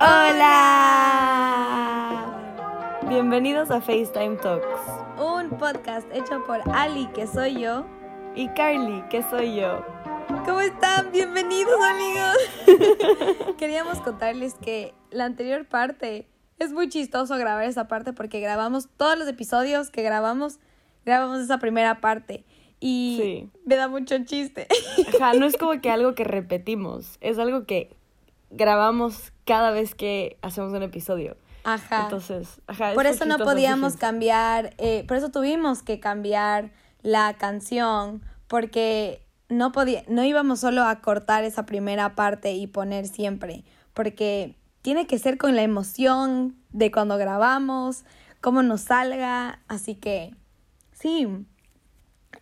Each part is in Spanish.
Hola. Bienvenidos a FaceTime Talks. Un podcast hecho por Ali, que soy yo. Y Carly, que soy yo. ¿Cómo están? Bienvenidos amigos. Queríamos contarles que la anterior parte es muy chistoso grabar esa parte porque grabamos todos los episodios que grabamos, grabamos esa primera parte. Y me da mucho chiste. Ajá, no es como que algo que repetimos, es algo que grabamos cada vez que hacemos un episodio. Ajá. Entonces, ajá. Por eso no podíamos cambiar, eh, por eso tuvimos que cambiar la canción, porque no podía, no íbamos solo a cortar esa primera parte y poner siempre, porque tiene que ser con la emoción de cuando grabamos, cómo nos salga, así que sí,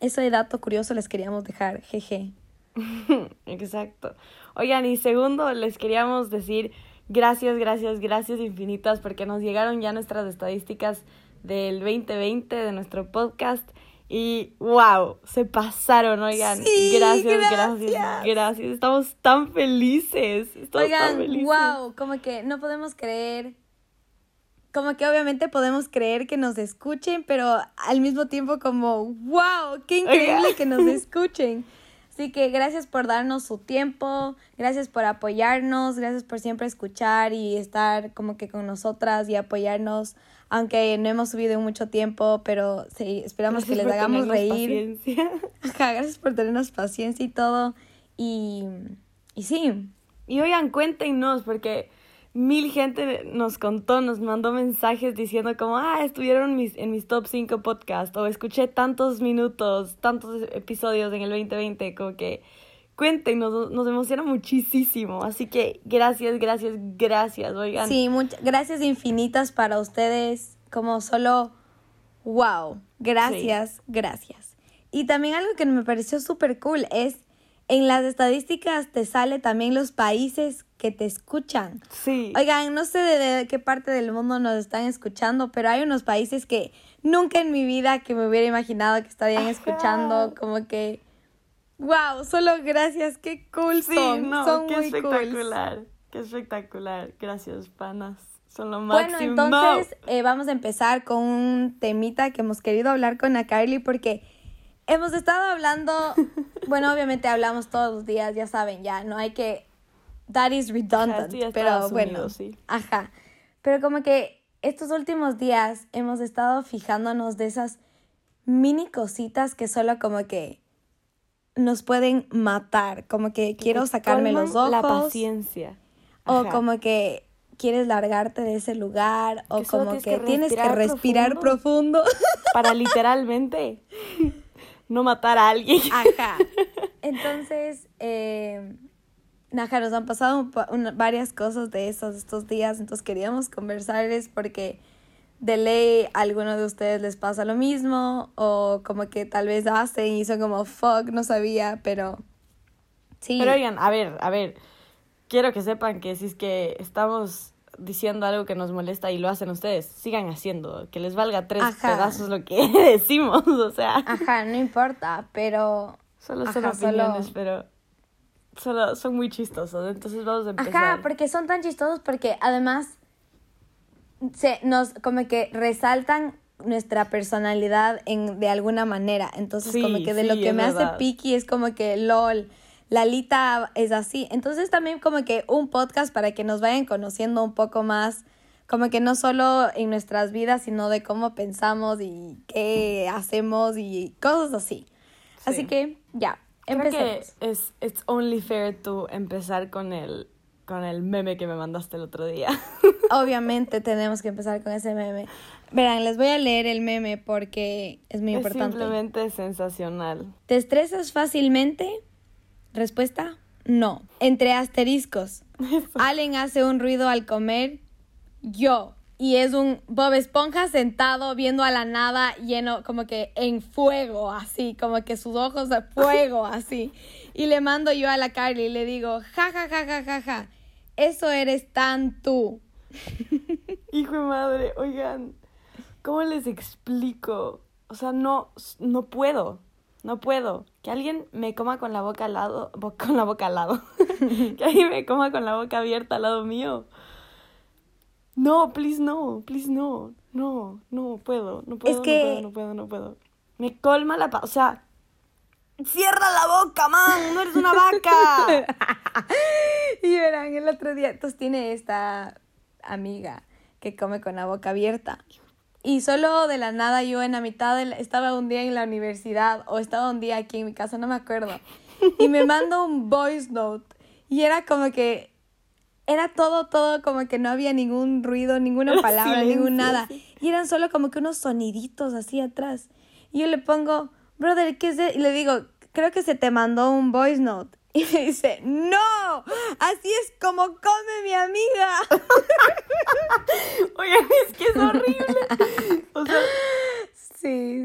ese dato curioso les queríamos dejar, jeje. Exacto. Oigan, y segundo, les queríamos decir gracias, gracias, gracias infinitas porque nos llegaron ya nuestras estadísticas del 2020 de nuestro podcast y wow, se pasaron, oigan. gracias, gracias, gracias, Estamos tan felices. oigan, wow, como que no podemos creer. Como que obviamente podemos creer que nos escuchen, pero al mismo tiempo como, wow, qué increíble que nos escuchen. Así que gracias por darnos su tiempo, gracias por apoyarnos, gracias por siempre escuchar y estar como que con nosotras y apoyarnos, aunque no hemos subido en mucho tiempo, pero sí, esperamos que les hagamos reír. Paciencia. gracias por tenernos paciencia y todo. Y, y sí. Y oigan, cuéntenos, porque mil gente nos contó, nos mandó mensajes diciendo como, ah, estuvieron en mis, en mis top 5 podcasts o escuché tantos minutos, tantos episodios en el 2020, como que cuéntenos, nos emociona muchísimo. Así que gracias, gracias, gracias, oigan. Sí, muchas gracias infinitas para ustedes, como solo, wow, gracias, gracias. Y también algo que me pareció súper cool es en las estadísticas te sale también los países que te escuchan. Sí. Oigan, no sé de, qué parte del mundo nos están escuchando, pero hay unos países que nunca en mi vida que me hubiera imaginado que estarían escuchando, como que wow, solo gracias, qué cool sí, son. No, son qué espectacular. Qué espectacular. Gracias, panas. Son lo máximo. Bueno, entonces eh, vamos a empezar con un temita que hemos querido hablar con a Carly porque hemos estado hablando, bueno, obviamente hablamos todos los días, ya saben, ya no hay que, that is redundant, pero bueno, sí. ajá, pero como que estos últimos días hemos estado fijándonos de esas mini cositas que solo como que nos pueden matar, como que quiero sacarme los ojos. La paciencia. O como que quieres largarte de ese lugar, o como que, tienes que respirar profundo. Para literalmente no matar a alguien. Ajá. Entonces, eh, Naja, nos han pasado varias cosas de esos estos días, entonces queríamos conversarles porque de ley a alguno de ustedes les pasa lo mismo o como que tal vez hacen y son como fuck, no sabía, pero sí. Pero oigan, a ver, a ver, quiero que sepan que si es que estamos diciendo algo que nos molesta y lo hacen ustedes, sigan haciendo, que les valga tres pedazos lo que decimos, o sea. Ajá, no importa, pero... Solo son opiniones, pero solo son muy chistosos, entonces vamos a empezar. Ajá, porque son tan chistosos porque además se nos como que resaltan nuestra personalidad en de alguna manera, entonces como que de lo que me hace picky es como que lol Lalita es así. Entonces también como que un podcast para que nos vayan conociendo un poco más, como que no solo en nuestras vidas, sino de cómo pensamos y qué hacemos y cosas así. Así que ya, empecemos. que es it's only fair to empezar con el con el meme que me mandaste el otro día. Obviamente tenemos que empezar con ese meme. Verán, les voy a leer el meme porque es muy importante. Simplemente sensacional. ¿Te estresas fácilmente? Respuesta, no. Entre asteriscos. Allen hace un ruido al comer. Yo. Y es un Bob Esponja sentado viendo a la nada lleno como que en fuego, así, como que sus ojos de fuego, así. Y le mando yo a la Carly y le digo, ja, ja, ja, ja, ja, ja. Eso eres tan tú. Hijo de madre, oigan, ¿cómo les explico? O sea, no, no puedo. No puedo. Que alguien me coma con la boca al lado, con la boca al lado. que alguien me coma con la boca abierta al lado mío. No, please no, please no, no, no puedo, no puedo, no puedo, no puedo, no puedo. Me colma la... Pa o sea, cierra la boca, man, no eres una vaca. y verán, el otro día, entonces tiene esta amiga que come con la boca abierta. Y solo de la nada yo en la mitad estaba un día en la universidad o estaba un día aquí en mi casa, no me acuerdo. Y me mando un voice note y era como que era todo, todo como que no había ningún ruido, ninguna palabra, ningún nada. Y eran solo como que unos soniditos así atrás. Y yo le pongo, brother, ¿qué es eso? Y le digo, creo que se te mandó un voice note. Y me dice, no, así es como come mi amiga. Oigan, es que es horrible.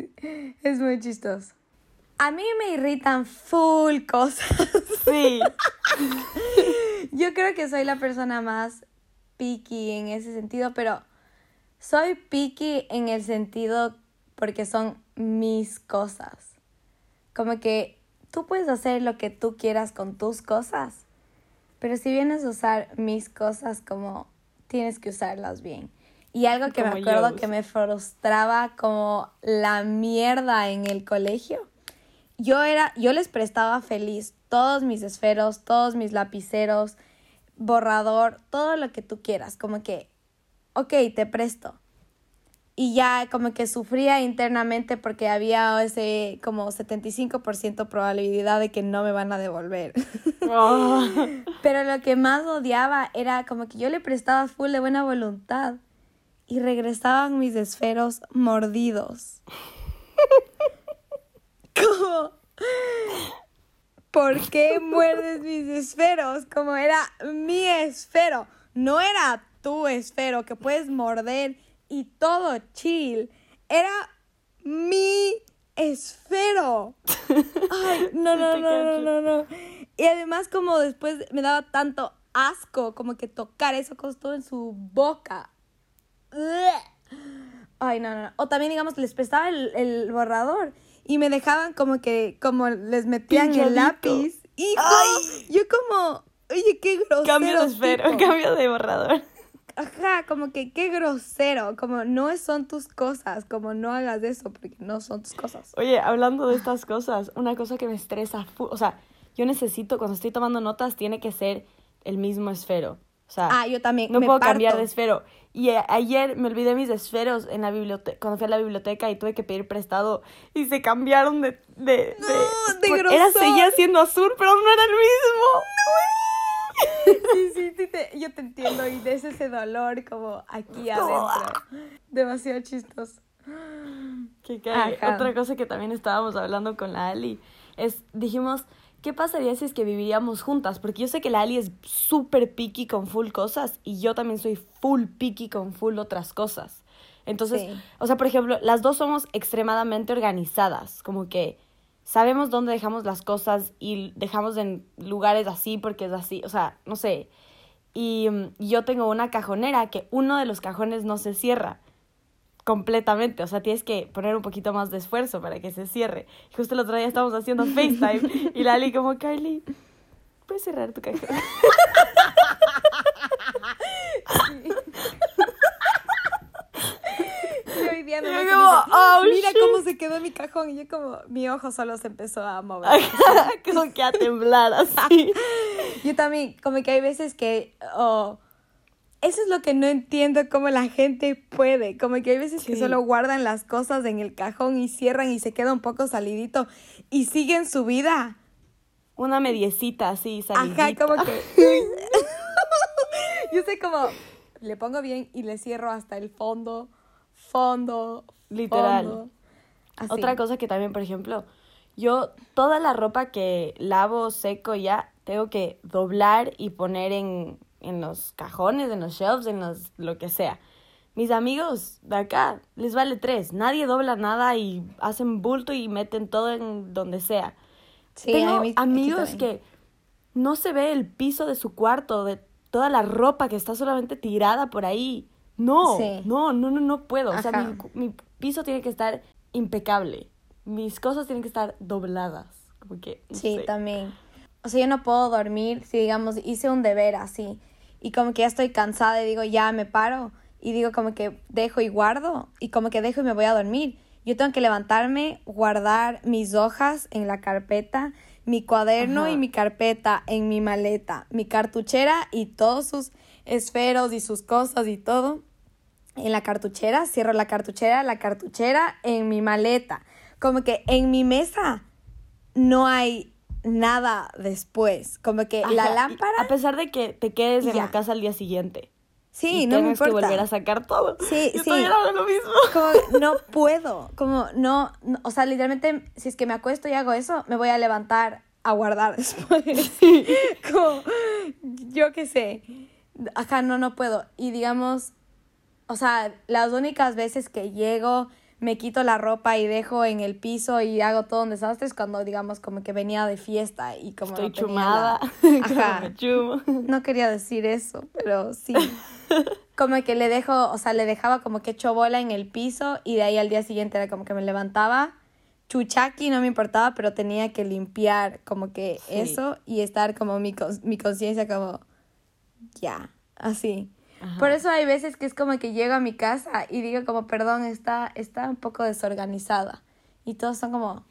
Es muy chistoso. A mí me irritan full cosas. Sí. Yo creo que soy la persona más picky en ese sentido, pero soy picky en el sentido porque son mis cosas. Como que tú puedes hacer lo que tú quieras con tus cosas, pero si vienes a usar mis cosas como tienes que usarlas bien. Y algo que me acuerdo que me frustraba como la mierda en el colegio. Yo era, yo les prestaba feliz todos mis esferos, todos mis lapiceros, borrador, todo lo que tú quieras, como que, ok, te presto y ya como que sufría internamente porque había ese como 75% probabilidad de que no me van a devolver. Oh. Pero lo que más odiaba era como que yo le prestaba full de buena voluntad y regresaban mis esferos mordidos. como ¿Por qué muerdes mis esferos? Como era mi esfero, no era tu esfero que puedes morder y todo chill. Era mi esfero. Ay, no, no, no, no, no, no. Y además como después me daba tanto asco como que tocar eso costó en su boca. Ay, no, no. O también, digamos, les prestaba el, borrador y me dejaban como que, como les metían el lápiz. Y yo como, oye, qué grosero. Cambio de esfero, cambio de borrador. Ajá, como que qué grosero, como no son tus cosas, como no hagas eso porque no son tus cosas. Oye, hablando de estas cosas, una cosa que me estresa, o sea, yo necesito, cuando estoy tomando notas, tiene que ser el mismo esfero. O sea, ah, yo también. No puedo cambiar de esfero. Y ayer me olvidé mis esferos en la biblioteca, cuando fui a la biblioteca y tuve que pedir prestado y se cambiaron de... de, no, de, de Era, seguía siendo azul, pero no era el mismo. Sí, sí, sí, yo te entiendo y des ese dolor como aquí adentro. Demasiado chistoso. Que Otra cosa que también estábamos hablando con la Ali es, dijimos, ¿qué pasaría si es que viviríamos juntas? Porque yo sé que la Ali es súper picky con full cosas y yo también soy full picky con full otras cosas. Entonces, o sea, por ejemplo, las dos somos extremadamente organizadas, como que sabemos dónde dejamos las cosas y dejamos en lugares así porque es así, o sea, no sé. Y mm, yo tengo una cajonera que uno de los cajones no se cierra completamente, o sea, tienes que poner un poquito más de esfuerzo para que se cierre. Y justo el otro día estábamos haciendo FaceTime y Lali como, Carly, ¿puedes cerrar tu cajón? Oh, mira cómo se quedó mi cajón. Y yo como, mi ojo solo se empezó a mover. como que a temblar así. yo también, como que hay veces que, oh, eso es lo que no entiendo, cómo la gente puede. Como que hay veces que solo guardan las cosas en el cajón y cierran y se queda un poco salidito y siguen su vida. Una mediecita así, salidita. Ajá, como que... yo sé como, le pongo bien y le cierro hasta el fondo fondo. Literal. Otra cosa que también, por ejemplo, yo toda la ropa que lavo seco ya, tengo que doblar y poner en, en los cajones, en los shelves, en los lo que sea. Mis amigos de acá les vale tres. Nadie dobla nada y hacen bulto y meten todo en donde sea. Tengo amigos que no se ve el piso de su cuarto, de toda la ropa que está solamente tirada por ahí. No, no, no, no, no puedo. O sea, mi, mi, piso tiene que estar impecable. Mis cosas tienen que estar dobladas. Como que, sí, también. o sea, yo no puedo dormir si, digamos, hice un deber así y como que ya estoy cansada y digo, ya me paro y digo como que dejo y guardo y como que dejo y me voy a dormir. Yo tengo que levantarme, guardar mis hojas en la carpeta, mi cuaderno y mi carpeta en mi maleta, mi cartuchera y todos sus esferos y sus cosas y todo en la cartuchera, cierro la cartuchera, la cartuchera en mi maleta. Como que en mi mesa no hay nada después. Como que la lámpara. A pesar de que te quedes en la casa al día siguiente. Sí, no me importa. que volver a sacar todo. Sí, Yo sí. lo mismo. Como no puedo, como no, o sea, literalmente si es que me acuesto y hago eso, me voy a levantar a guardar después. como yo qué sé. Ajá, no no puedo. Y digamos, o sea, las únicas veces que llego me quito la ropa y dejo en el piso y hago todo un desastre es cuando digamos como que venía de fiesta y como estoy chumada. ajá. no quería decir eso pero sí. Como que le dejo o sea le dejaba como que hecho bola en el piso y de ahí al día siguiente era como que me levantaba chuchaki no me importaba pero tenía que limpiar como que eso y estar como mi, mi conciencia como ya así por eso hay veces que es como que llego a mi casa y digo como, perdón, está, está un poco desorganizada. Y todos son como,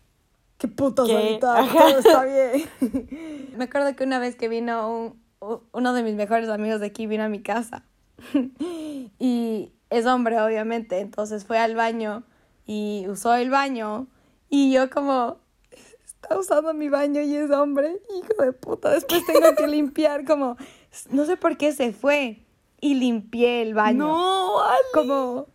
qué puto solitario, todo está bien. Me acuerdo que una vez que vino un, uno de mis mejores amigos de aquí, vino a mi casa. y es hombre, obviamente. Entonces fue al baño y usó el baño. Y yo como, está usando mi baño y es hombre, hijo de puta. Después tengo que limpiar como, no sé por qué se fue y limpié el baño. No, Ali. Como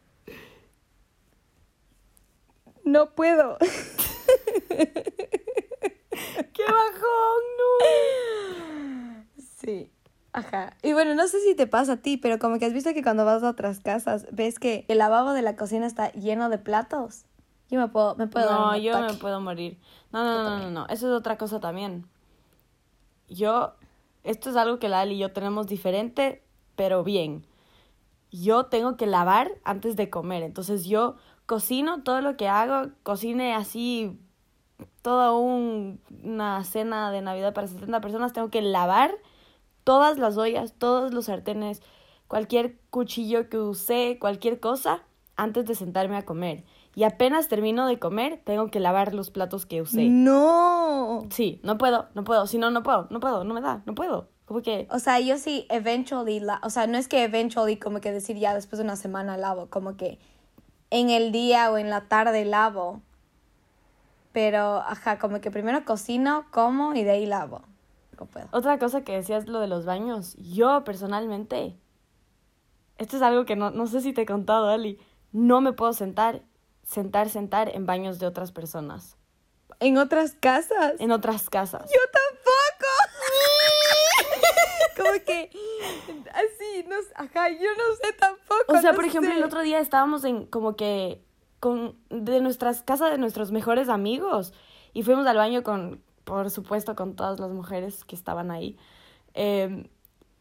no puedo. ¡Qué bajón! No. Sí. Ajá. Y bueno, no sé si te pasa a ti, pero como que has visto que cuando vas a otras casas, ves que el lavabo de la cocina está lleno de platos. Yo me puedo, me puedo No, yo me puedo morir. No, no, no, no, no, Eso es otra cosa también. Yo, esto es algo que la Ali y yo tenemos diferente pero bien. Yo tengo que lavar antes de comer, entonces yo cocino todo lo que hago, cocine así toda una cena de Navidad para 70 personas, tengo que lavar todas las ollas, todos los sartenes, cualquier cuchillo que use, cualquier cosa antes de sentarme a comer. Y apenas termino de comer, tengo que lavar los platos que usé. No. Sí, no puedo, no puedo, si no, no puedo, no puedo, no me da, no puedo. Como que... O sea, yo sí, eventually, la, o sea, no es que eventually como que decir ya después de una semana lavo, como que en el día o en la tarde lavo. Pero, ajá, como que primero cocino, como y de ahí lavo. Otra cosa que decías lo de los baños. Yo personalmente, esto es algo que no, no sé si te he contado, Ali, no me puedo sentar, sentar, sentar en baños de otras personas. ¿En otras casas? En otras casas. Yo tampoco. Como que así, no, ajá, yo no sé tampoco. O sea, por ejemplo, el otro día estábamos en como que con de nuestras casas de nuestros mejores amigos y fuimos al baño con, por supuesto, con todas las mujeres que estaban ahí. Em,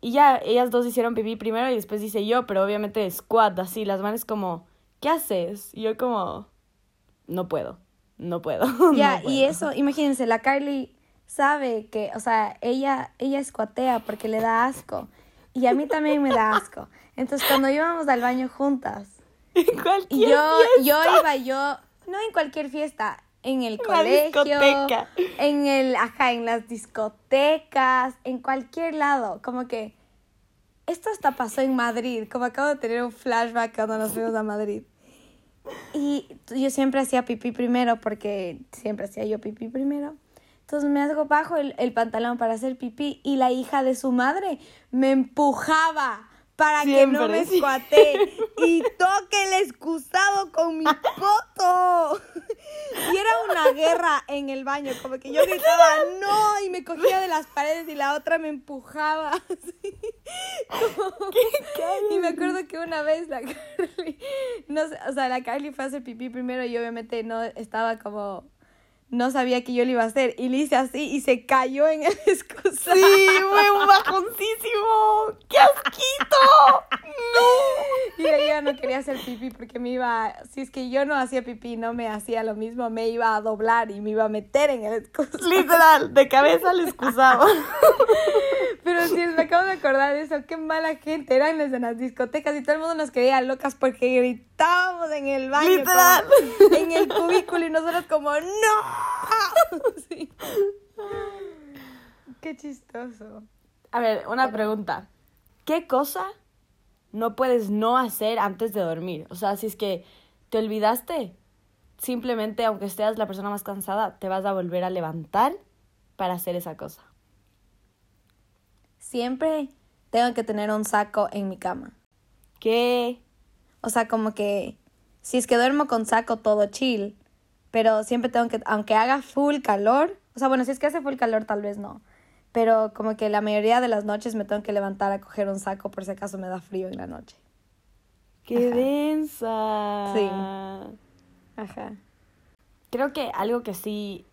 y ya, ellas dos hicieron pipí primero y después hice yo, pero obviamente squad, así, las manos como, ¿qué haces? Y yo como, no puedo, no puedo. Ya, y eso, imagínense, la Carly sabe que, o sea, ella, ella escuatea porque le da asco. Y a mí también me da asco. Entonces, cuando íbamos al baño juntas. En cualquier yo, yo iba, yo, no en cualquier fiesta, en el colegio, en el, ajá, en las discotecas, en cualquier lado, como que esto hasta pasó en Madrid, como acabo de tener un flashback cuando nos fuimos a Madrid. Y yo siempre hacía pipí primero porque siempre hacía yo pipí primero. Entonces me hago bajo el, el, pantalón para hacer pipí y la hija de su madre me empujaba para que no me escuate y toque el excusado con mi coto. Y era una guerra en el baño, como que yo gritaba no y me cogía de las paredes y la otra me empujaba. y me acuerdo que una vez la Carly, no sé, o sea, la Carly fue a hacer pipí primero y obviamente no estaba como no sabía que yo lo iba a hacer y le hice así y se cayó en el excusado. Sí, fue un bajoncísimo. ¡Qué asquito! ¡No! Y ella no quería hacer pipí porque me iba, si es que yo no hacía pipí, no me hacía lo mismo, me iba a doblar y me iba a meter en el excusado. Literal, de cabeza al excusado. Pero sí, me acabo de acordar de eso, qué mala gente eran en las discotecas y todo el mundo nos quería locas porque gritábamos en el baño. Literal. como- en el cubículo y nosotros como, ¡no! Sí. Qué chistoso. A ver, una pregunta. ¿Qué cosa no puedes no hacer antes de dormir? O sea, si es que te olvidaste, simplemente aunque estés la persona más cansada, te vas a volver a levantar para hacer esa cosa. Siempre tengo que tener un saco en mi cama. ¿Qué? O sea, como que si es que duermo con saco todo chill, pero siempre tengo que, aunque haga full calor, o sea, bueno, si es que hace full calor tal vez no, pero como que la mayoría de las noches me tengo que levantar a coger un saco por si acaso me da frío en la noche. ¡Qué Ajá. densa! Sí. Ajá. Creo que algo que sí,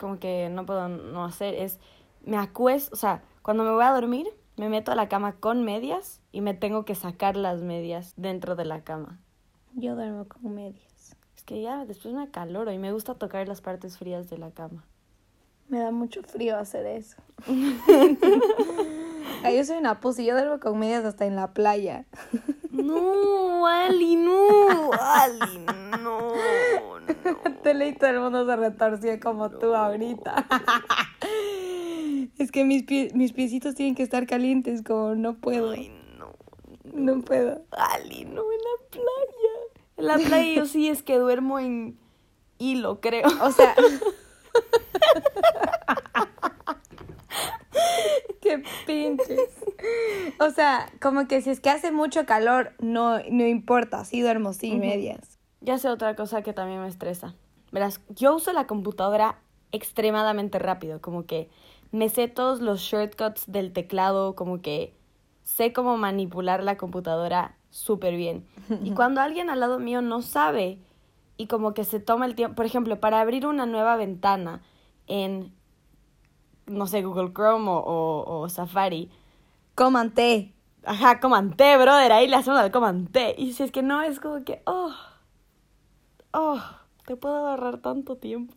como que no puedo no hacer es, me acuesto, o sea, cuando me voy a dormir, me meto a la cama con medias y me tengo que sacar las medias dentro de la cama. Yo duermo con medias. Es que ya después me acaloro y me gusta tocar las partes frías de la cama. Me da mucho frío hacer eso. Ay, yo soy una pussy, yo duermo con medias hasta en la playa. No, Ali, no, Ali, no, no. Te leí todo el mundo se retorció como tú ahorita. es que mis, pie- mis piecitos tienen que estar calientes, como no puedo. Ay, no. No puedo. Ali, no, en la playa. Yo sí es que duermo en hilo, creo. O sea. Qué pinches. O sea, como que si es que hace mucho calor, no, no importa, sí duermo sin medias. Ya sé otra cosa que también me estresa. Verás, yo uso la computadora extremadamente rápido, como que me sé todos los shortcuts del teclado, como que sé cómo manipular la computadora súper bien. Y cuando alguien al lado mío no sabe y como que se toma el tiempo, por ejemplo, para abrir una nueva ventana en, no sé, Google Chrome o, o- o Safari, Coman té. Ajá, comanté, brother, ahí le hacemos al comanté. Y si es que no, es como que, oh, oh, te puedo ahorrar tanto tiempo.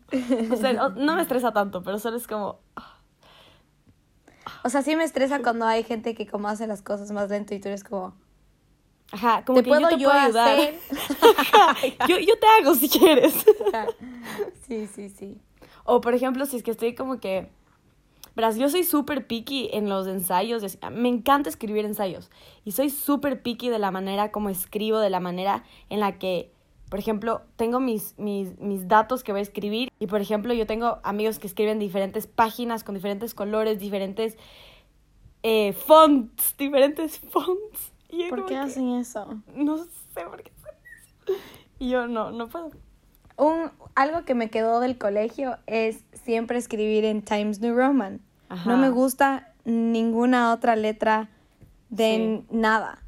O sea, no me estresa tanto, pero solo es como, ah, O sea, sí me estresa cuando hay gente que como hace las cosas más lento y tú eres como... ajá, como ¿Te que puedo yo te yo puedo ayudar. hacer? Yo, yo te hago si quieres. sí, sí, sí. O por ejemplo, si es que estoy como que, verás, yo soy súper picky en los ensayos, es- me encanta escribir ensayos y soy súper picky de la manera como escribo, de la manera en la que, por ejemplo, tengo mis, mis, mis datos que voy a escribir y por ejemplo yo tengo amigos que escriben diferentes páginas con diferentes colores, diferentes eh, fonts, diferentes fonts. Y ¿Por qué que, hacen eso? No sé por qué hacen eso. Y yo no, no puedo. Un, algo que me quedó del colegio es siempre escribir en Times New Roman. Ajá. No me gusta ninguna otra letra de Sí. nada.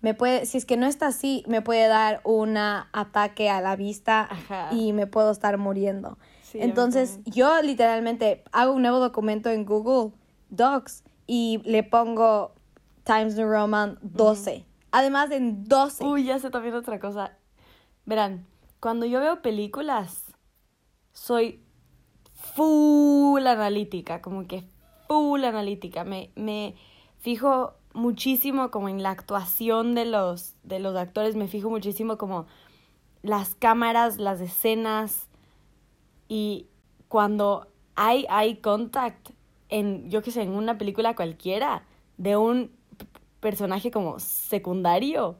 Me puede, si es que no está así, me puede dar un ataque a la vista Ajá. y me puedo estar muriendo. Sí, Entonces, yo literalmente hago un nuevo documento en Google Docs y le pongo Times New Roman 12. Además, en 12. Uy, ya sé también otra cosa. Verán, cuando yo veo películas, soy full analítica, como que full analítica. Me, me fijo muchísimo como en la actuación de los, de los actores, me fijo muchísimo como las cámaras, las escenas y cuando hay eye contact en, yo qué sé, en una película cualquiera de un personaje como secundario,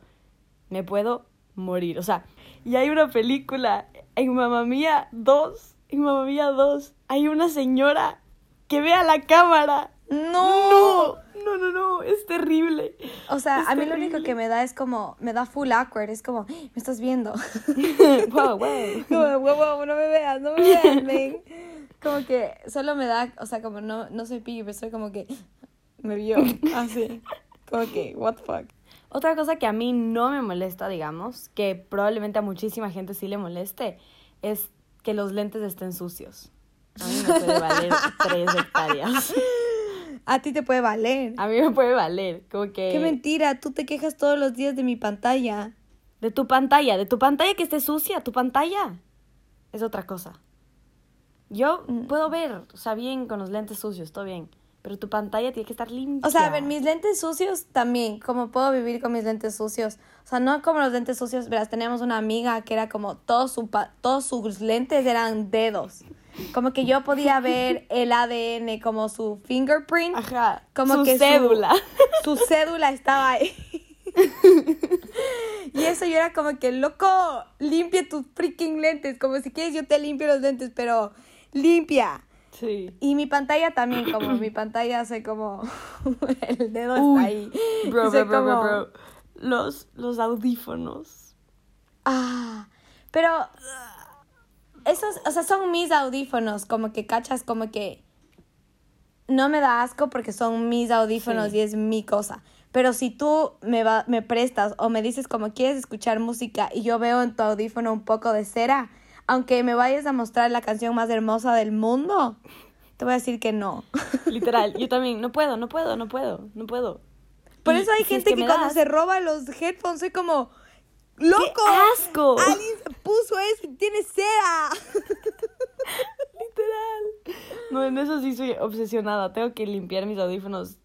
me puedo morir. O sea, y hay una película en Mamma Mía 2, en Mamma Mía 2, hay una señora que ve a la cámara. No. No, no, no, no, es terrible. O sea, Es a mí lo único que me da es como, me da full awkward, es como, "¡Ah! me estás viendo. wow, wow. como, wow, wow, no me veas, no me veas. Como que solo me da, o sea, como no, no soy piggy, pero soy como que, me vio, así. Como que, what the fuck. Otra cosa que a mí no me molesta, digamos, que probablemente a muchísima gente sí le moleste, es que los lentes estén sucios. A mí me puede valer tres hectáreas. A ti te puede valer. A mí me puede valer. Como que. Qué mentira, tú te quejas todos los días de mi pantalla. De tu pantalla, de tu pantalla que esté sucia, tu pantalla. Es otra cosa. Yo Mm. puedo ver, o sea, bien con los lentes sucios, todo bien. Pero tu pantalla tiene que estar limpia. O sea, a ver, mis lentes sucios también, como puedo vivir con mis lentes sucios. O sea, no como los lentes sucios, verás, teníamos una amiga que era como todos, su todos sus lentes eran dedos. Como que yo podía ver el ADN como su fingerprint. Ajá. Como su que su- cédula. Su, cédula estaba ahí. y eso yo era como que, loco, limpia tus freaking lentes. Como si quieres yo te limpio los lentes, pero limpia. Sí. Y mi pantalla también, como mi pantalla soy como el dedo Uy, está ahí. Bro, bro, bro, bro, como, bro. Los, los audífonos. Ah, pero esos, o sea, son mis audífonos, como que cachas, como que no me da asco porque son mis audífonos Sí. y es mi cosa. Pero si tú me, va, me prestas o me dices como quieres escuchar música y yo veo en tu audífono un poco de cera, aunque me vayas a mostrar la canción más hermosa del mundo, te voy a decir que no. Literal, yo también. No puedo, no puedo, no puedo, no puedo. Por Y eso hay si es gente que, cuando das- se roba los headphones soy como, ¡Loco! asco! Alguien se puso eso y tiene cera. Literal. No, en eso sí soy obsesionada. Tengo que limpiar mis audífonos.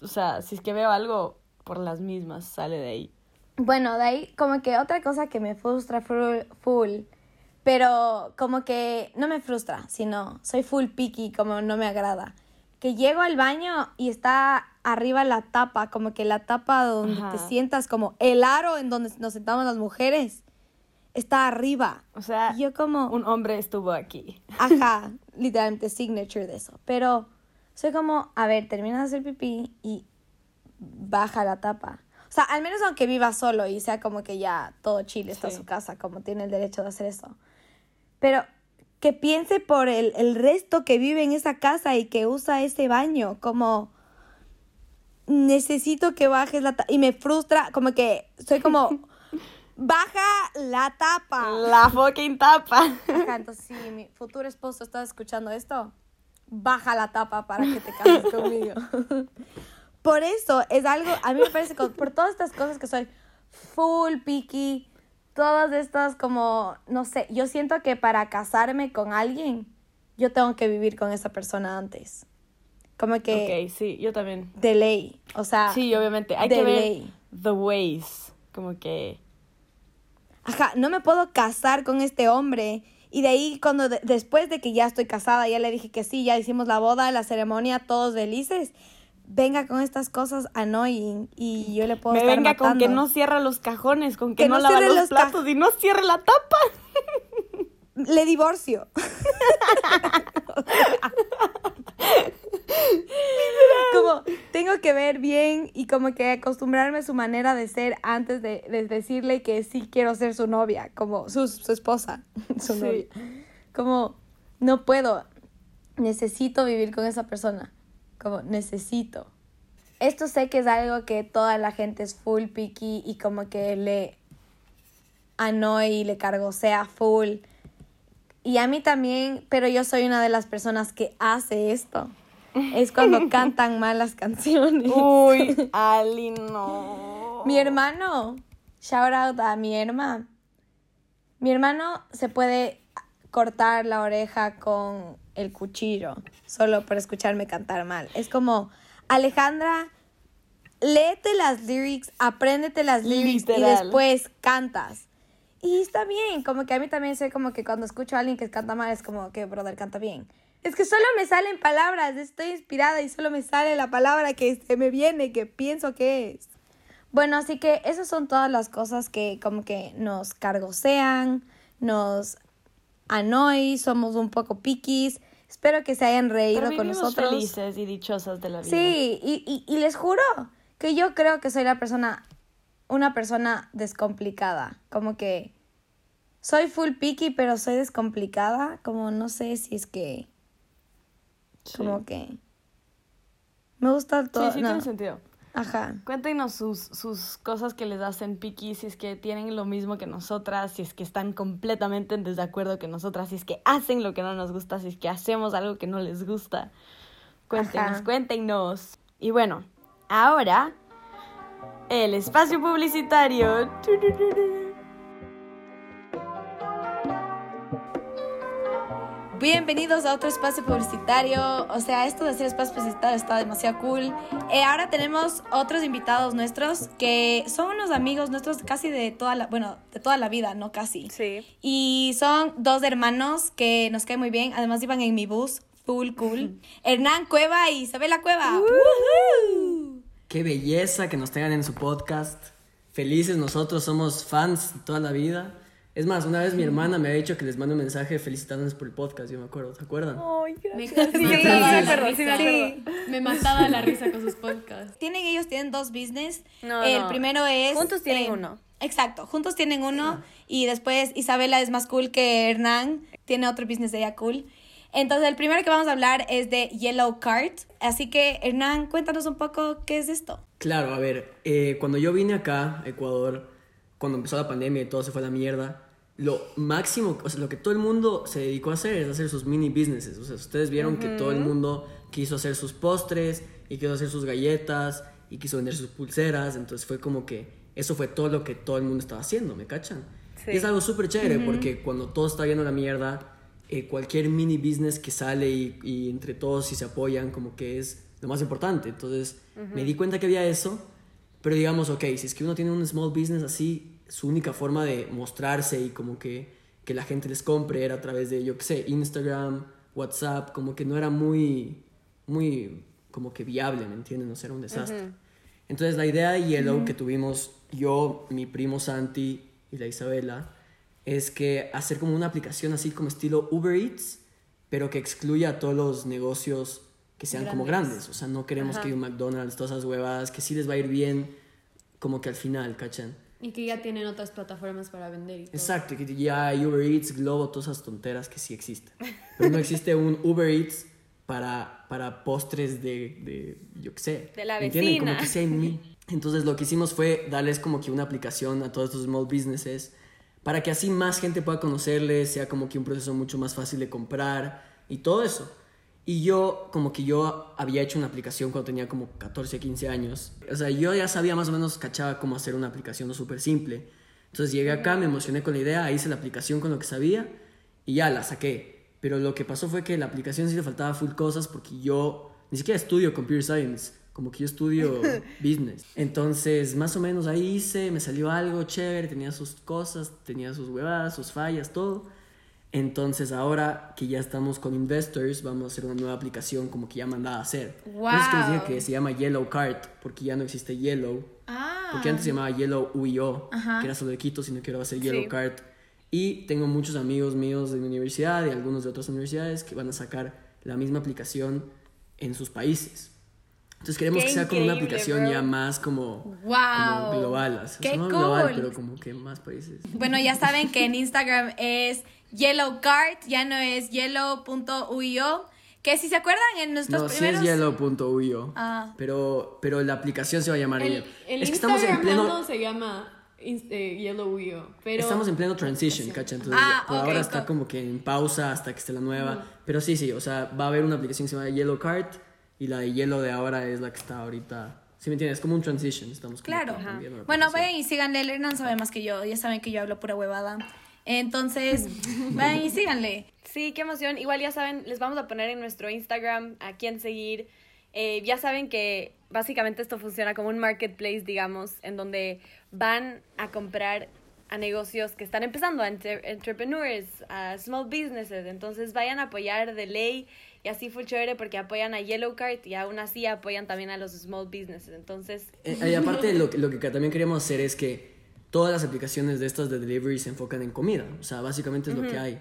O sea, si es que veo algo, por las mismas sale de ahí. Bueno, de ahí como que otra cosa que me frustra full, full, pero como que no me frustra, sino soy full picky, como no me agrada. Que llego al baño y está arriba la tapa, como que la tapa donde te Ajá. sientas, como el aro en donde nos sentamos las mujeres, está arriba. O sea, Y yo como... un hombre estuvo aquí. Ajá, literalmente signature de eso. Pero soy como, a ver, termina de hacer pipí y baja la tapa. O sea, al menos aunque viva solo y sea como que ya todo Chile está Sí. su casa, como tiene el derecho de hacer eso. Pero que piense por el, el resto que vive en esa casa y que usa ese baño, como necesito que bajes la tapa. Y me frustra, como que soy como, baja la tapa. La fucking tapa. Ajá, entonces si mi futuro esposo está escuchando esto, baja la tapa para que te cases conmigo. Por eso es algo, a mí me parece por todas estas cosas que soy full picky, todas estas como, no sé, yo siento que para casarme con alguien, yo tengo que vivir con esa persona antes. Como que Ok, sí, yo también. de ley, o sea, Sí, obviamente. Hay que ver ley. the ways. Como que. Ajá, no me puedo casar con este hombre. Y de ahí, cuando de- después de que ya estoy casada, ya le dije que sí, ya hicimos la boda, la ceremonia, todos felices. Venga con estas cosas annoying y yo le puedo Me estar venga con que no cierra los cajones, con que, Que no, no lava los, platos y no cierre la tapa. Le divorcio. como tengo que ver bien y como que acostumbrarme a su manera de ser antes de, de decirle que sí quiero ser su novia, como su, su esposa, su Sí. novia. Como no puedo, necesito vivir con esa persona, como necesito. Esto sé que es algo que toda la gente es full picky y como que le annoy y le cargo sea full. Y a mí también, pero yo soy una de las personas que hace esto. Es cuando cantan mal las canciones. Uy, Ali, no. Mi hermano, shout out a mi hermano. Mi hermano se puede cortar la oreja con el cuchillo solo por escucharme cantar mal. Es como, Alejandra, léete las lyrics, apréndete las lyrics y Literal. después cantas. Y está bien, como que a mí también sé como que cuando escucho a alguien que canta mal es como que, brother, canta bien. Es que solo me salen palabras, estoy inspirada y solo me sale la palabra que se me viene, que pienso que es. Bueno, así que esas son todas las cosas que como que nos cargosean, nos annoy, somos un poco piquis. Espero que se hayan reído Pero con nosotros. felices y dichosas de la vida. Sí, y, y, y les juro que yo creo que soy la persona, una persona descomplicada. Como que soy full picky, pero soy descomplicada. Como no sé si es que, Sí. como que me gusta todo. Sí, sí, no. tiene sentido. Ajá. Cuéntenos sus, sus cosas que les hacen piqui, si es que tienen lo mismo que nosotras, si es que están completamente en desacuerdo que nosotras, si es que hacen lo que no nos gusta, si es que hacemos algo que no les gusta. Cuéntenos, Ajá. cuéntenos. Y bueno, ahora el espacio publicitario. Bienvenidos a otro espacio publicitario. O sea, esto de hacer espacio publicitario está demasiado cool. Eh, ahora tenemos otros invitados nuestros que son unos amigos nuestros casi de toda la, bueno, de toda la vida, no casi. Sí. Y son dos hermanos que nos caen muy bien. Además iban en mi bus, full cool. Hernán Cueva y Isabela Cueva. Woohoo. Qué belleza que nos tengan en su podcast. Felices nosotros, somos fans toda la vida. Es más, una vez mi hermana me ha dicho que les mande un mensaje felicitándonos por el podcast, yo me acuerdo, ¿se acuerdan? Ay, Me, gracias. me Sí, me la acuerdo, sí, me risa. acuerdo. Me mataba la risa con sus podcasts. Tienen ellos tienen dos business. No, el no. primero es Juntos tienen eh, uno. Exacto, juntos tienen uno y después Isabela es más cool que Hernán, tiene otro business de ella cool. Entonces el primero que vamos a hablar es de Yellow Cart, así que Hernán, cuéntanos un poco qué es esto. Claro, a ver, eh, cuando yo vine acá, Ecuador, cuando empezó la pandemia y todo se fue a la mierda, lo máximo, o sea, lo que todo el mundo se dedicó a hacer es hacer sus mini businesses. O sea, ustedes vieron que todo el mundo quiso hacer sus postres y quiso hacer sus galletas y quiso vender sus pulseras. Entonces fue como que eso fue todo lo que todo el mundo estaba haciendo, ¿me cachan? Sí. Y es algo súper chévere porque cuando todo está yendo a la mierda, eh, cualquier mini business que sale y, y entre todos si se apoyan, como que es lo más importante. Entonces me di cuenta que había eso, pero digamos, ok, si es que uno tiene un small business así, su única forma de mostrarse y como que, que la gente les compre era a través de, yo qué sé, Instagram, WhatsApp, como que no era muy, muy como que viable, ¿me entienden? O sea, era un desastre. Entonces la idea de Yellow que tuvimos yo, mi primo Santi y la Isabela, es que hacer como una aplicación así como estilo Uber Eats, pero que excluya a todos los negocios que sean como Grandes. O sea, no queremos que un McDonald's, todas esas huevadas, que sí les va a ir bien, como que al final, ¿cachan? Y que ya tienen otras plataformas para vender y todo. Exacto, que ya hay Uber Eats, Globo, todas esas tonteras que sí existen. Pero no existe un Uber Eats para, para postres de, de, yo qué sé. De la ¿me entienden? vecina. Como que sí hay mil. Entonces lo que hicimos fue darles como que una aplicación a todos estos small businesses para que así más gente pueda conocerles, sea como que un proceso mucho más fácil de comprar y todo eso. Y yo, como que yo había hecho una aplicación cuando tenía como 14, 15 años. O sea, yo ya sabía más o menos, cachaba cómo hacer una aplicación súper simple. Entonces llegué acá, me emocioné con la idea, hice la aplicación con lo que sabía y ya la saqué. Pero lo que pasó fue que la aplicación sí le faltaba full cosas porque yo ni siquiera estudio computer science, como que yo estudio business. Entonces, más o menos ahí hice, me salió algo chévere, tenía sus cosas, tenía sus huevadas, sus fallas, todo. Entonces, ahora que ya estamos con investors, vamos a hacer una nueva aplicación como que ya mandada a hacer. Por eso es que dije Wow. que se llama Yellow Cart, porque ya no existe Yellow. Ah. Porque antes se llamaba Yellow UIO, Ajá. que era solo de Quito, sino que ahora va a ser Yellow Sí. Cart. Y tengo muchos amigos míos de mi universidad y algunos de otras universidades que van a sacar la misma aplicación en sus países. Entonces queremos Qué que sea como una aplicación bro. ya más como, Wow. como global. o sea, Qué no global, cool. pero como que más países. Bueno, ya saben que en Instagram es Yellow Cart, ya no es yellow.uio. Que si se acuerdan en nuestros No, sí primeros. es yellow.uio. Ah. pero, pero la aplicación se va a llamar El, Yellow. el es que estamos en Instagram pleno... se llama eh, Yellow Wheel, pero... Estamos en pleno transition, ¿cacha? Entonces, Ah, por ahora está como que en pausa hasta que esté la nueva. Pero sí, sí, o sea, va a haber una aplicación que se llama Yellow Cart y la de Yellow de ahora es la que está ahorita. ¿Sí me entiendes? Es como un transition, estamos Claro. Bueno, vayan y síganle. Hernán sabe más que yo. Ya saben que yo hablo pura huevada. Entonces, vayan y síganle. Sí, qué emoción. Igual ya saben, les vamos a poner en nuestro Instagram a quién seguir. Eh, ya saben que básicamente esto funciona como un marketplace, digamos, en donde van a comprar a negocios que están empezando, a entre- entrepreneurs, a small businesses. Entonces vayan a apoyar de ley y así fue chévere porque apoyan a Yellow Cart y aún así apoyan también a los small businesses. Entonces, Eh, y aparte, lo, que- lo que también queríamos hacer es que todas las aplicaciones de estas de delivery se enfocan en comida. O sea, básicamente es lo que hay.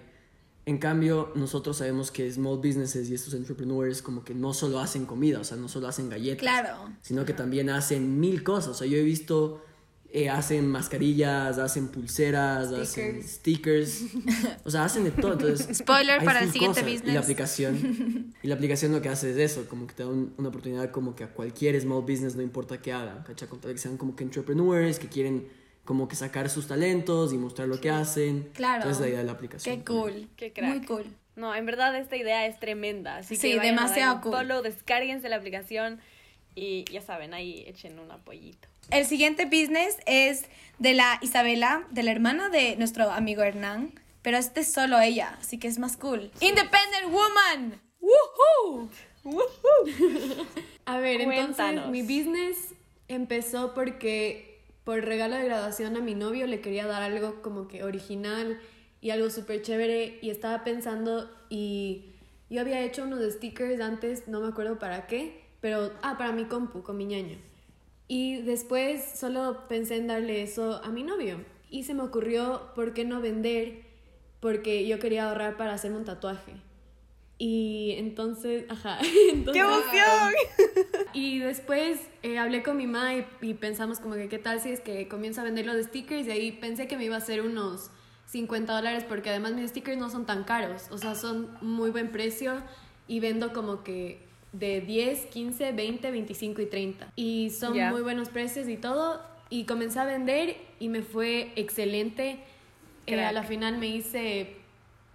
En cambio, nosotros sabemos que small businesses y estos entrepreneurs como que no solo hacen comida, o sea, no solo hacen galletas. Claro. Sino que también hacen mil cosas. O sea, yo he visto, eh, hacen mascarillas, hacen pulseras, hacen stickers. O sea, hacen de todo. Entonces, Spoiler para el siguiente cosas. Y business. la aplicación, y la aplicación lo que hace es eso, como que te da un- una oportunidad como que a cualquier small business, no importa qué hagan, ¿cachai? Con tal que sean como que entrepreneurs, que quieren como que sacar sus talentos y mostrar lo que hacen. Claro. Entonces la idea de la aplicación. Qué cool. Qué crack. Muy cool. No, en verdad esta idea es tremenda. Así Sí, que vayan a darle demasiado un cool. follow, descárguense la aplicación y ya saben, ahí echen un apoyito. El siguiente business es de la Isabela, de la hermana de nuestro amigo Hernán, pero este es solo ella, así que es más cool. Independent Woman. Woohoo. A ver, entonces mi business empezó porque por regalo de graduación a mi novio le quería dar algo como que original y algo súper chévere y estaba pensando y yo había hecho unos stickers antes, no me acuerdo para qué, pero, ah, para mi compu, con mi ñaño. Y después solo pensé en darle eso a mi novio y se me ocurrió, ¿por qué no vender? Porque yo quería ahorrar para hacerme un tatuaje. Y entonces, ajá. entonces- ¡Qué emoción! y después eh, hablé con mi mamá y, y pensamos como que qué tal si es que comienzo a vender los stickers y ahí pensé que me iba a hacer unos 50 dólares porque además mis stickers no son tan caros, o sea, son muy buen precio y vendo como que de 10, 15, 20, 25 y 30. Y son muy buenos precios y todo. Y comencé a vender y me fue excelente. Eh, a la final me hice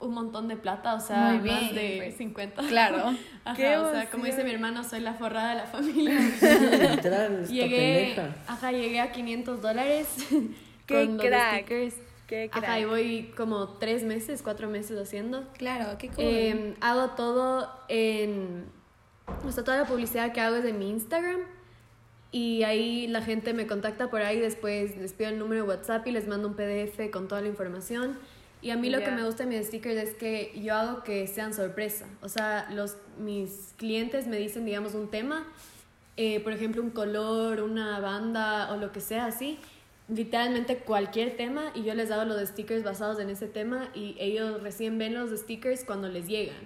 un montón de plata, o sea, Muy más de 50. Claro. Ajá, ¡Qué o sea, como dice mi hermano, soy la forrada de la familia. Literal, llegué, ajá, llegué a 500 dólares ¡Qué con crack! los stickers. ¡Qué Ajá, crack! y voy como tres meses, cuatro meses haciendo. Claro, qué cool. Eh, hago todo en... O sea, toda la publicidad que hago es de mi Instagram. Y ahí la gente me contacta por ahí, después les pido el número de WhatsApp y les mando un PDF con toda la información. Y a mí lo que me gusta de mis stickers es que yo hago que sean sorpresa. O sea, los, mis clientes me dicen, digamos, un tema, eh, por ejemplo, un color, una banda o lo que sea así. Literalmente cualquier tema y yo les hago los stickers basados en ese tema y ellos recién ven los stickers cuando les llegan.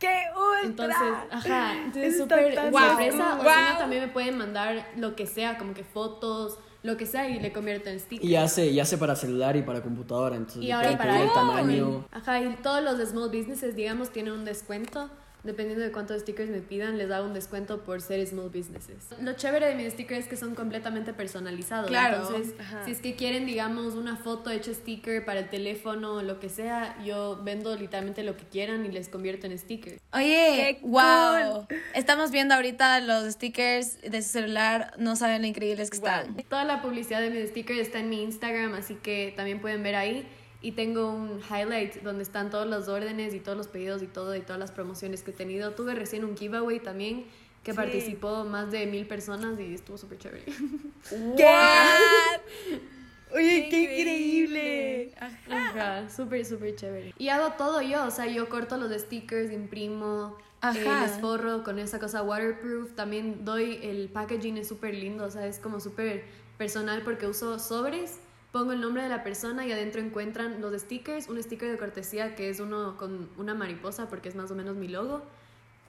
¡Qué ultra! Entonces, ajá, entonces súper sorpresa. cool. O si no, Wow. también me pueden mandar lo que sea, como que fotos, lo que sea, y le convierto en stickers. Y hace, y hace para celular y para computadora, entonces Y ahora para el tamaño. Ajá, y todos los small businesses, digamos, tienen un descuento. Dependiendo de cuántos stickers me pidan, les hago un descuento por ser small businesses. Lo chévere de mis stickers es que son completamente personalizados. Claro. Entonces, Ajá. si es que quieren, digamos, una foto hecha sticker para el teléfono o lo que sea, yo vendo literalmente lo que quieran y les convierto en stickers. Oye, ¡Qué wow. Estamos viendo ahorita los stickers de su celular. No saben lo increíbles que están. Toda la publicidad de mis stickers está en mi Instagram, así que también pueden ver ahí. Y tengo un highlight donde están todos los órdenes y todos los pedidos y todo y todas las promociones que he tenido. Tuve recién un giveaway también que Sí. participó más de mil personas y estuvo súper chévere. ¿Qué? Oye, qué, Qué increíble. Ajá, súper, súper chévere. Y hago todo yo, o sea, yo corto los stickers, imprimo, eh, Ajá. les forro con esa cosa waterproof. También doy, el packaging es súper lindo, o sea, es como súper personal porque uso sobres, pongo el nombre de la persona y adentro encuentran los stickers, un sticker de cortesía que es uno con una mariposa porque es más o menos mi logo.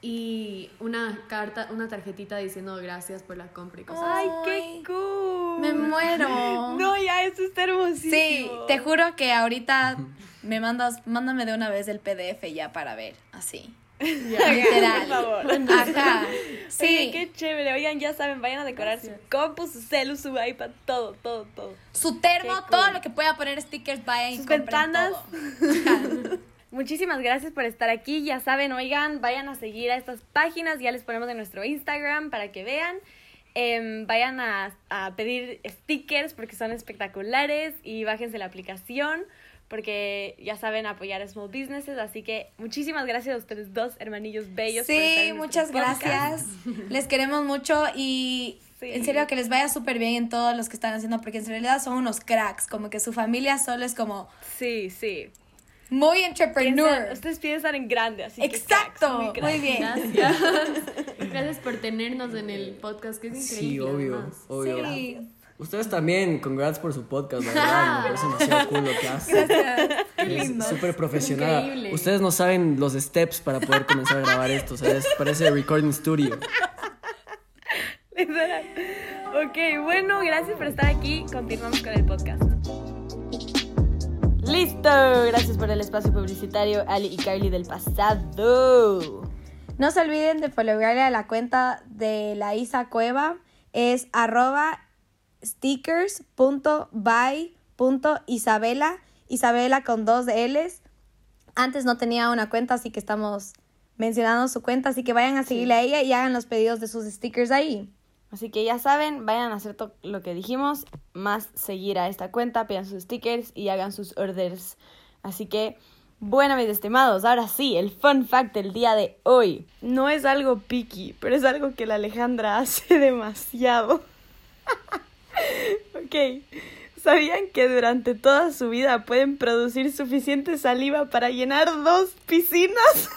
Y una carta, una tarjetita diciendo gracias por la compra y cosas así. Ay, Ay, qué cool. Me muero. No, ya, eso está hermosísimo. Sí, te juro que ahorita me mandas, mándame de una vez el PDF ya para ver, así. Literal. Por favor. Ajá. Sí. Oye, qué chévere. Oigan, ya saben, vayan a decorar su compu, su celu, su iPad, todo, todo, todo. Su termo, cool. todo lo que pueda poner stickers, vayan y Sus compren ventanas. todo. Muchísimas gracias por estar aquí. Ya saben, oigan, vayan a seguir a estas páginas. Ya les ponemos en nuestro Instagram para que vean. Em, vayan a, a pedir stickers porque son espectaculares y bájense la aplicación porque ya saben apoyar a small businesses. Así que muchísimas gracias a ustedes dos hermanillos bellos. por estar Sí, en nuestro muchas podcast. gracias. Les queremos mucho y Sí. en serio que les vaya súper bien en todos los que están haciendo, porque en realidad son unos cracks, como que su familia solo es como Sí, sí. muy Piensan- entrepreneur. ustedes piensan en grande, así que Exacto, cracks, muy, bien. Gracias. Gracias por tenernos en el podcast, que es increíble. Sí, obvio, además. obvio. Sí. Ustedes también, congrats por su podcast, la verdad, me parece demasiado cool lo que hacen. Es súper profesional. Increíble. Ustedes no saben los steps para poder comenzar a grabar esto, o sea, es- parece recording studio. Ok, bueno, gracias por estar aquí. Continuamos con el podcast. Listo, gracias por el espacio publicitario Ali y Carly del pasado. No se olviden de followarle a la cuenta de la Isa Cueva. Es arroba stickers.by.isabela. Isabela con dos L's. Antes no tenía una cuenta, así que estamos mencionando su cuenta, así que vayan a seguirle a ella y hagan los pedidos de sus stickers ahí. Así que ya saben, vayan a hacer todo lo que dijimos, más seguir a esta cuenta, pidan sus stickers y hagan sus orders. Así que, bueno, mis estimados, ahora sí, el fun fact del día de hoy. No es algo picky, pero es algo que la Alejandra hace demasiado. ok. ¿Sabían que durante toda su vida pueden producir suficiente saliva para llenar dos piscinas?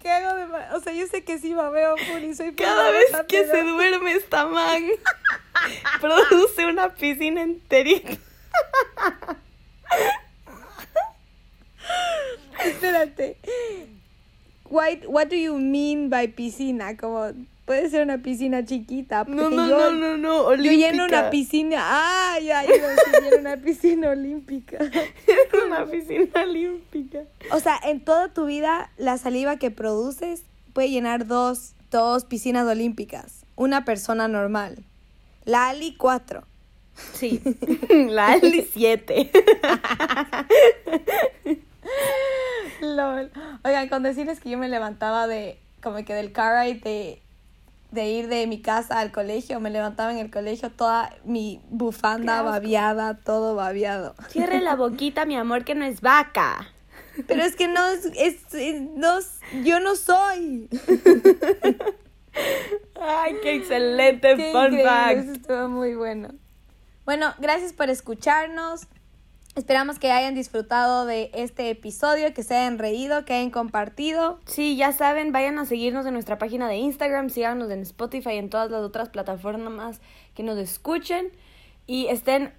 Que hago de ma- O sea, yo sé que sí babeo full y soy Cada vez que se duerme esta man, produce una piscina enterita. What, do you mean by piscina? Como puede ser una piscina chiquita. No, no, yo, no, no, no, Yo lleno una olímpica. piscina. Ah, ya, yo lleno una piscina olímpica. una piscina olímpica. O sea, en toda tu vida, la saliva que produces puede llenar dos, dos piscinas olímpicas. Una persona normal. La Ali, cuatro. Sí, la Ali 7. Lol. Oigan, con decirles que yo me levantaba de, como que del car ride de, de ir de mi casa al colegio, me levantaba en el colegio toda mi bufanda babiada, todo babiado. Cierre la boquita, mi amor, que no es vaca. Pero es que no es, es- no yo no soy. Ay, qué excelente Qué fun fact. eso estuvo muy bueno. Bueno, gracias por escucharnos. Esperamos que hayan disfrutado de este episodio, que se hayan reído, que hayan compartido. Sí, ya saben, vayan a seguirnos en nuestra página de Instagram, síganos en Spotify y en todas las otras plataformas que nos escuchen y estén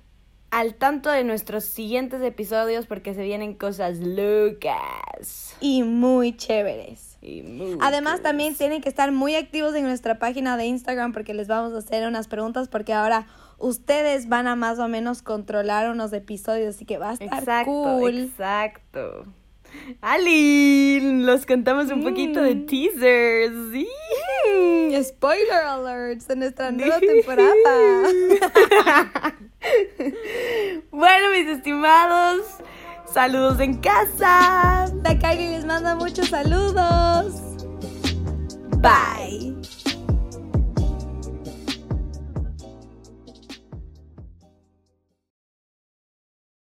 al tanto de nuestros siguientes episodios porque se vienen cosas locas. Y muy chéveres. Y muy Además, también tienen que estar muy activos en nuestra página de Instagram porque les vamos a hacer unas preguntas porque ahora ustedes van a más o menos controlar unos episodios, así que va a estar Exacto, cool. exacto. Ali, los contamos un poquito de Mm. teasers. Sí. Mm, spoiler alerts de nuestra nueva temporada. bueno, mis estimados, saludos en casa. La Kylie les manda muchos saludos. Bye.